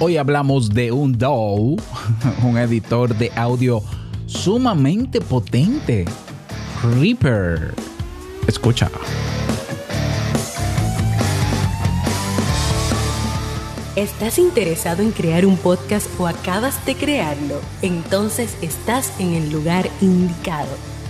Hoy hablamos de un DAW, un editor de audio sumamente potente, Reaper. Escucha. ¿Estás interesado en crear un podcast o acabas de crearlo? Entonces estás en el lugar indicado,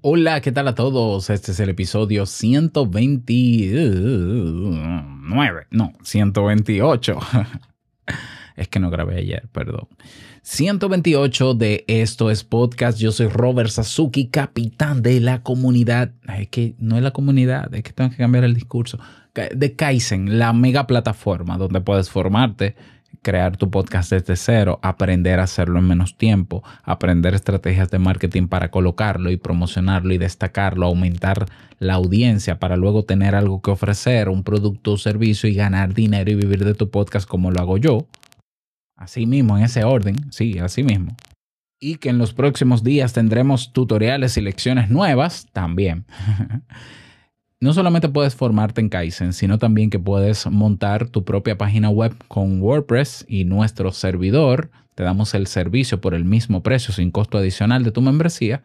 Hola, ¿qué tal a todos? Este es el episodio 129, no, 128. es que no grabé ayer, perdón. 128 de Esto es Podcast. Yo soy Robert Sasuki, capitán de la comunidad. Es que no es la comunidad, es que tengo que cambiar el discurso de Kaizen, la mega plataforma donde puedes formarte, crear tu podcast desde cero, aprender a hacerlo en menos tiempo, aprender estrategias de marketing para colocarlo y promocionarlo y destacarlo, aumentar la audiencia para luego tener algo que ofrecer, un producto o servicio y ganar dinero y vivir de tu podcast como lo hago yo. Así mismo, en ese orden, sí, así mismo. Y que en los próximos días tendremos tutoriales y lecciones nuevas también. no solamente puedes formarte en Kaizen, sino también que puedes montar tu propia página web con WordPress y nuestro servidor. Te damos el servicio por el mismo precio sin costo adicional de tu membresía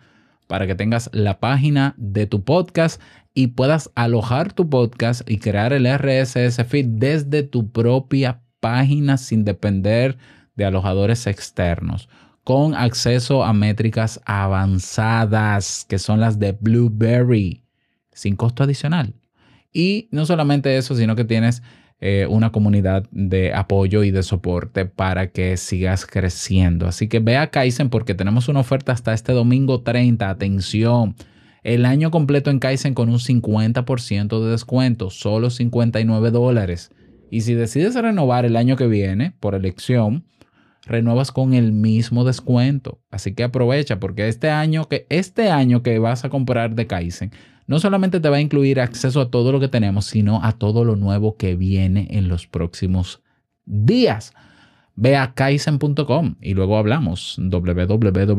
para que tengas la página de tu podcast y puedas alojar tu podcast y crear el RSS feed desde tu propia página sin depender de alojadores externos con acceso a métricas avanzadas que son las de Blueberry sin costo adicional. Y no solamente eso, sino que tienes eh, una comunidad de apoyo y de soporte para que sigas creciendo. Así que ve a Kaizen porque tenemos una oferta hasta este domingo 30. Atención, el año completo en Kaizen con un 50% de descuento, solo 59 dólares. Y si decides renovar el año que viene por elección, renuevas con el mismo descuento. Así que aprovecha porque este año que, este año que vas a comprar de Kaizen no solamente te va a incluir acceso a todo lo que tenemos, sino a todo lo nuevo que viene en los próximos días. Ve a kaizen.com y luego hablamos www.kaisen.com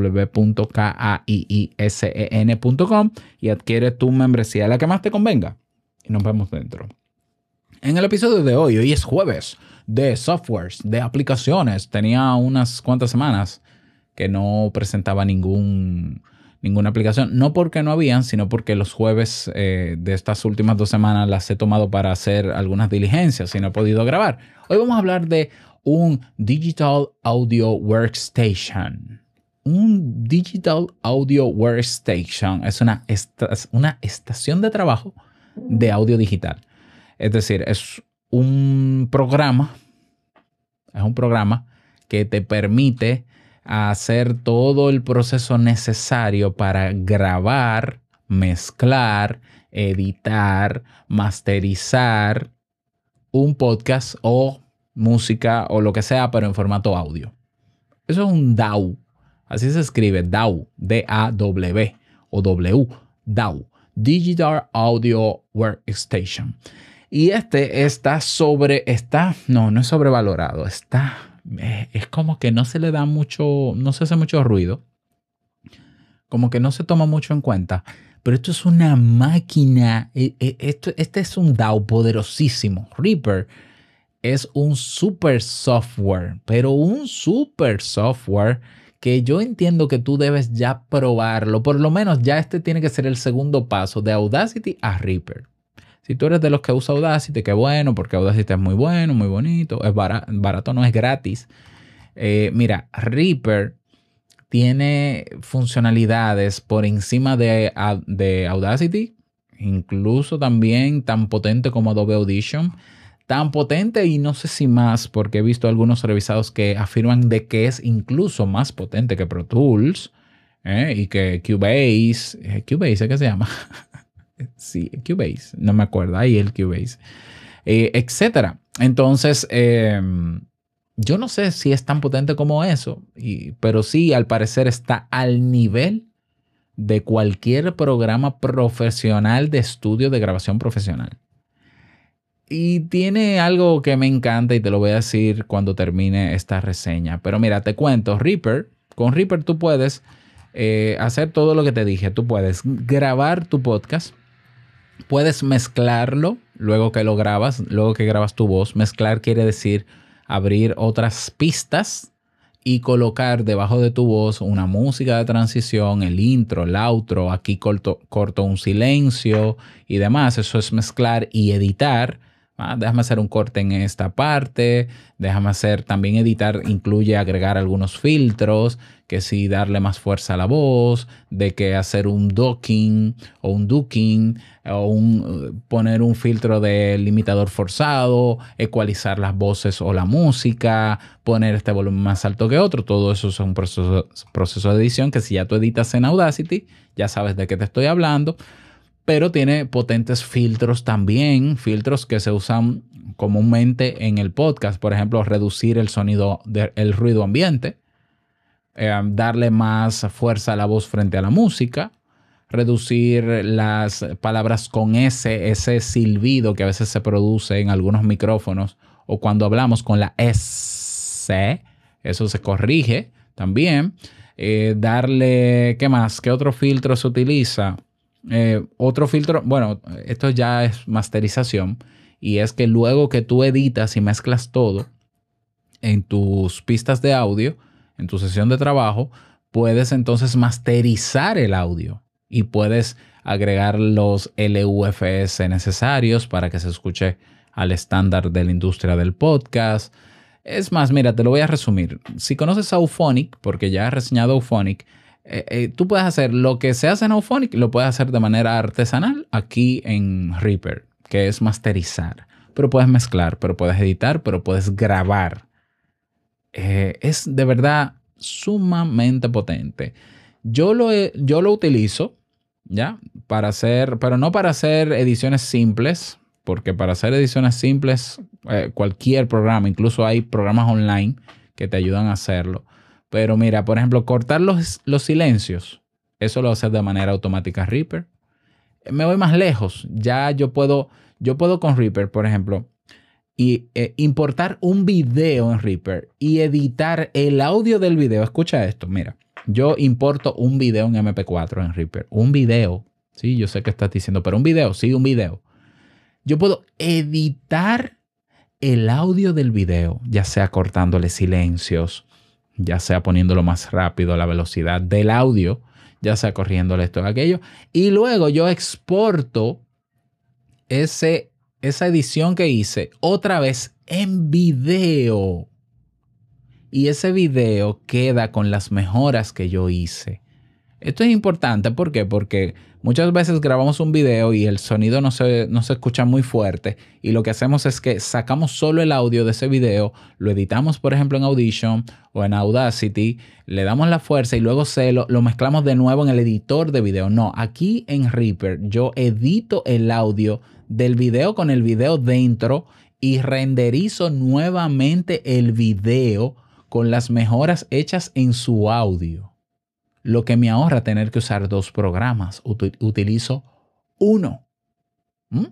y adquiere tu membresía, la que más te convenga. Y nos vemos dentro. En el episodio de hoy, hoy es jueves de softwares, de aplicaciones. Tenía unas cuantas semanas que no presentaba ningún ninguna aplicación. No porque no habían, sino porque los jueves eh, de estas últimas dos semanas las he tomado para hacer algunas diligencias y no he podido grabar. Hoy vamos a hablar de un Digital Audio Workstation. Un Digital Audio Workstation es una, una estación de trabajo de audio digital. Es decir, es un programa, es un programa que te permite hacer todo el proceso necesario para grabar, mezclar, editar, masterizar un podcast o música o lo que sea, pero en formato audio. Eso es un DAW. Así se escribe DAW, D-A-W o W, DAW, Digital Audio Workstation. Y este está sobre, está, no, no es sobrevalorado, está es como que no se le da mucho, no se hace mucho ruido, como que no se toma mucho en cuenta. Pero esto es una máquina, eh, eh, esto, este es un DAO poderosísimo. Reaper es un super software, pero un super software que yo entiendo que tú debes ya probarlo. Por lo menos ya este tiene que ser el segundo paso de Audacity a Reaper. Si tú eres de los que usa Audacity, qué bueno, porque Audacity es muy bueno, muy bonito, es barato, no es gratis. Eh, mira, Reaper tiene funcionalidades por encima de, de Audacity, incluso también tan potente como Adobe Audition tan potente y no sé si más, porque he visto algunos revisados que afirman de que es incluso más potente que Pro Tools ¿eh? y que Cubase, eh, Cubase, ¿qué se llama? sí, Cubase, no me acuerdo, ahí el Cubase, eh, etcétera. Entonces, em, yo no sé si es tan potente como eso, pero sí, al parecer está al nivel de cualquier programa profesional de estudio de grabación profesional. Y tiene algo que me encanta y te lo voy a decir cuando termine esta reseña. Pero mira, te cuento, Reaper, con Reaper tú puedes eh, hacer todo lo que te dije. Tú puedes grabar tu podcast, puedes mezclarlo luego que lo grabas, luego que grabas tu voz. Mezclar quiere decir abrir otras pistas y colocar debajo de tu voz una música de transición, el intro, el outro, aquí corto, un silencio y demás. Eso es mezclar y editar Ah, déjame hacer un corte en esta parte, déjame hacer también editar, incluye agregar algunos filtros, que si darle más fuerza a la voz, de que hacer un docking o un ducking o un, poner un filtro de limitador forzado, ecualizar las voces o la música, poner este volumen más alto que otro, todo eso es un proceso, proceso de edición que si ya tú editas en Audacity, ya sabes de qué te estoy hablando pero tiene potentes filtros también, filtros que se usan comúnmente en el podcast, por ejemplo, reducir el sonido del ruido ambiente, eh, darle más fuerza a la voz frente a la música, reducir las palabras con S, ese silbido que a veces se produce en algunos micrófonos o cuando hablamos con la S, eso se corrige también. Eh, darle, ¿qué más? ¿Qué otro filtro se utiliza? Eh, otro filtro, bueno, esto ya es masterización y es que luego que tú editas y mezclas todo en tus pistas de audio, en tu sesión de trabajo, puedes entonces masterizar el audio y puedes agregar los LUFS necesarios para que se escuche al estándar de la industria del podcast. Es más, mira, te lo voy a resumir. Si conoces Auphonic, porque ya he reseñado Auphonic, eh, eh, tú puedes hacer lo que se hace en Auphonic, lo puedes hacer de manera artesanal aquí en Reaper, que es masterizar. Pero puedes mezclar, pero puedes editar, pero puedes grabar. Eh, es de verdad sumamente potente. Yo lo, yo lo utilizo, ¿ya? Para hacer, pero no para hacer ediciones simples, porque para hacer ediciones simples, cualquier programa, incluso hay programas online que te ayudan a hacerlo. Pero mira, por ejemplo, cortar los, los silencios, eso lo hace de manera automática Reaper. Me voy más lejos, ya yo puedo, yo puedo con Reaper, por ejemplo, y eh, importar un video en Reaper y editar el audio del video. Escucha esto, mira, yo importo un video en MP4 en Reaper, un video. Sí, yo sé que estás diciendo, pero un video, sí, un video. Yo puedo editar el audio del video, ya sea cortándole silencios, ya sea poniéndolo más rápido, la velocidad del audio, ya sea corriéndole esto o aquello. Y luego yo exporto ese, esa edición que hice otra vez en video. Y ese video queda con las mejoras que yo hice. Esto es importante, ¿por qué? Porque muchas veces grabamos un video y el sonido no se, no se escucha muy fuerte y lo que hacemos es que sacamos solo el audio de ese video, lo editamos por ejemplo en Audition o en Audacity, le damos la fuerza y luego se lo, lo mezclamos de nuevo en el editor de video. No, aquí en Reaper yo edito el audio del video con el video dentro y renderizo nuevamente el video con las mejoras hechas en su audio lo que me ahorra tener que usar dos programas. Utilizo uno. ¿Mm?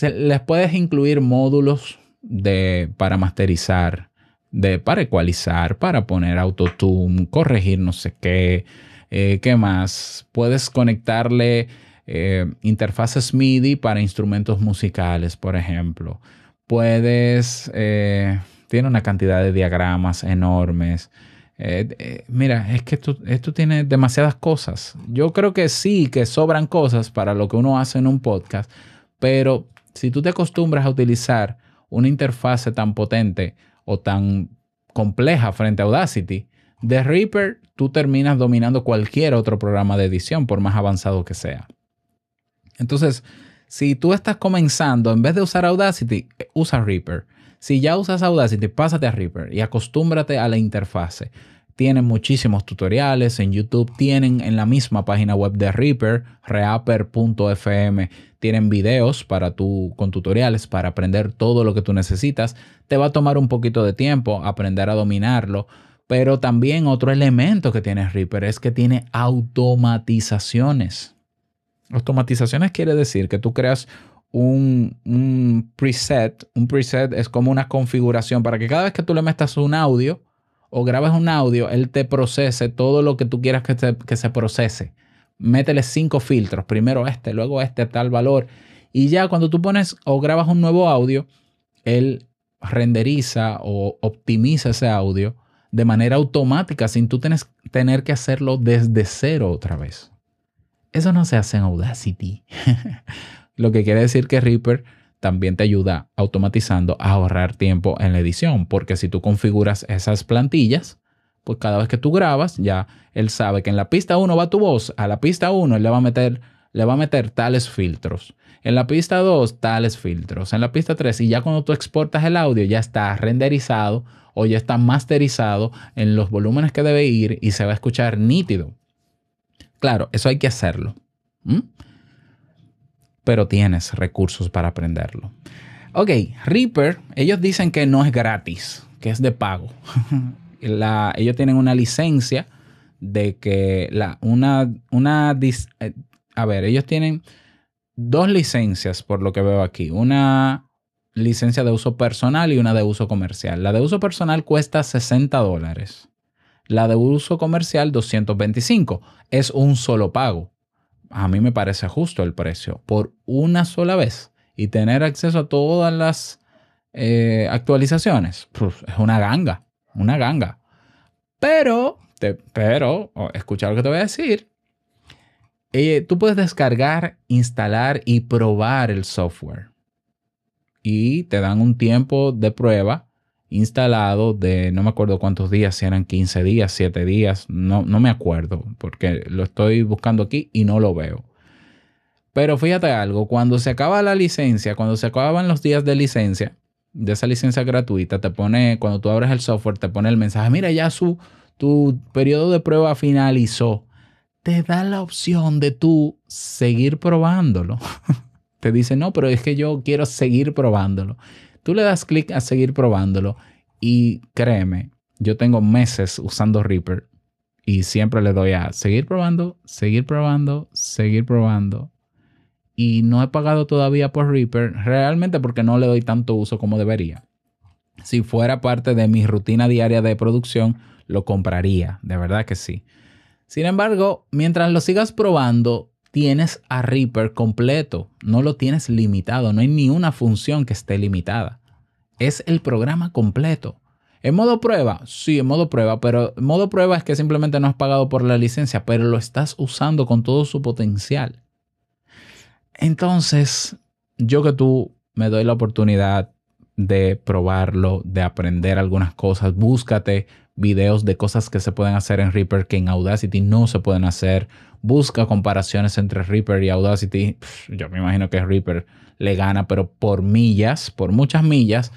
les puedes incluir módulos de, para masterizar, de, para ecualizar, para poner autotune, corregir no sé qué. Eh, ¿Qué más? Puedes conectarle eh, interfaces MIDI para instrumentos musicales, por ejemplo. Puedes, eh, tiene una cantidad de diagramas enormes. Eh, eh, mira, es que esto, esto, tiene demasiadas cosas. Yo creo que sí, que sobran cosas para lo que uno hace en un podcast, pero si tú te acostumbras a utilizar una interfase tan potente o tan compleja frente a Audacity, de Reaper tú terminas dominando cualquier otro programa de edición, por más avanzado que sea. Entonces, si tú estás comenzando, en vez de usar Audacity, usa Reaper. Si ya usas Audacity, pásate a Reaper y acostúmbrate a la interfase. tienen muchísimos tutoriales en YouTube, tienen en la misma página web de Reaper, reaper.fm, tienen videos para tu, con tutoriales para aprender todo lo que tú necesitas. Te va a tomar un poquito de tiempo aprender a dominarlo, pero también otro elemento que tiene Reaper es que tiene automatizaciones. Automatizaciones quiere decir que tú creas un, un, preset. Un preset es como una configuración para que cada vez que tú le metas un audio, o grabes un audio, él te procese todo lo que tú quieras que se, que se procese. Métele cinco filtros, primero este, luego este, tal valor. Y ya cuando tú pones o grabas un nuevo audio, él renderiza o optimiza ese audio de manera automática sin tú tener que hacerlo desde cero otra vez. Eso no se hace en Audacity. Lo que quiere decir que Reaper también te ayuda automatizando a ahorrar tiempo en la edición, porque si tú configuras esas plantillas, pues cada vez que tú grabas, ya él sabe que en la pista 1 va tu voz, a la pista 1 él le va a meter le va a meter tales filtros. En la pista 2, tales filtros. En la pista 3, y ya cuando tú exportas el audio, ya está renderizado o ya está masterizado en los volúmenes que debe ir y se va a escuchar nítido. Claro, eso hay que hacerlo pero tienes recursos para aprenderlo. Ok, Reaper, ellos dicen que no es gratis, que es de pago. ellos tienen una licencia de que la, una, una, eh, a ver, ellos tienen dos licencias por lo que veo aquí. Una licencia de uso personal y una de uso comercial. La de uso personal cuesta 60 dólares. La de uso comercial 225. Es un solo pago a mí me parece justo el precio por una sola vez y tener acceso a todas las eh, actualizaciones. es una ganga, una ganga. Pero, te, pero, escucha lo que te voy a decir. Eh, tú puedes descargar, instalar y probar el software. Y te dan un tiempo de prueba instalado de no me acuerdo cuántos días, si eran 15 días, 7 días, no, no me acuerdo, porque lo estoy buscando aquí y no lo veo. Pero fíjate algo, cuando se acaba la licencia, cuando se acaban los días de licencia, de esa licencia gratuita, te pone, cuando tú abres el software, te pone el mensaje, mira, ya su, tu periodo de prueba finalizó. Te da la opción de tú seguir probándolo. te dice, no, pero es que yo quiero seguir probándolo. Tú le das clic a seguir probándolo y créeme, yo tengo meses usando Reaper y siempre le doy a seguir probando, seguir probando, seguir probando. Y no he pagado todavía por Reaper, realmente porque no le doy tanto uso como debería. Si fuera parte de mi rutina diaria de producción, lo compraría, de verdad que sí. Sin embargo, mientras lo sigas probando, tienes a Reaper completo, no lo tienes limitado, no hay ni una función que esté limitada. Es el programa completo. ¿En modo prueba? Sí, en modo prueba, pero modo prueba es que simplemente no has pagado por la licencia, pero lo estás usando con todo su potencial. Entonces, yo que tú me doy la oportunidad de probarlo, de aprender algunas cosas, búscate videos de cosas que se pueden hacer en Reaper que en Audacity no se pueden hacer. Busca comparaciones entre Reaper y Audacity. yo me imagino que Reaper le gana, pero por millas, por muchas millas.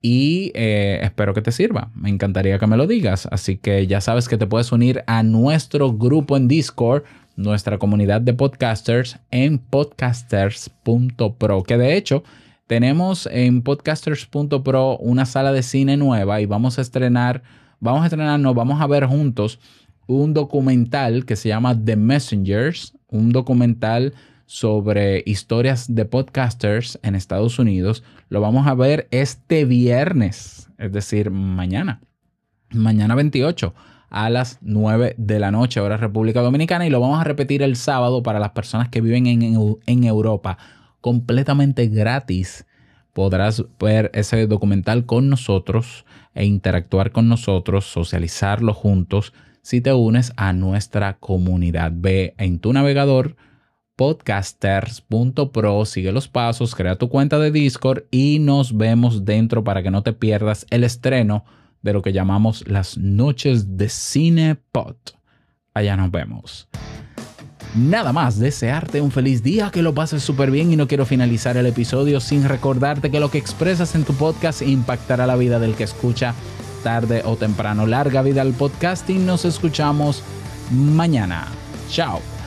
Y eh, espero que te sirva. Me encantaría que me lo digas. Así que ya sabes que te puedes unir a nuestro grupo en Discord, nuestra comunidad de podcasters en podcasters.pro. Que de hecho tenemos en podcasters.pro una sala de cine nueva y vamos a estrenar vamos a estrenarnos, vamos a ver juntos un documental que se llama The Messengers, un documental sobre historias de podcasters en Estados Unidos. Lo vamos a ver este viernes, es decir, mañana, mañana 28 a las 9 de la noche, hora República Dominicana, y lo vamos a repetir el sábado para las personas que viven en, en Europa, completamente gratis. Podrás ver ese documental con nosotros e interactuar con nosotros, socializarlo juntos si te unes a nuestra comunidad. Ve en tu navegador podcasters.pro, sigue los pasos, crea tu cuenta de Discord y nos vemos dentro para que no te pierdas el estreno de lo que llamamos las noches de cine pod. Allá nos vemos. Nada más, desearte un feliz día, que lo pases súper bien y no quiero finalizar el episodio sin recordarte que lo que expresas en tu podcast impactará la vida del que escucha tarde o temprano. Larga vida al podcasting. Nos escuchamos mañana. Chao.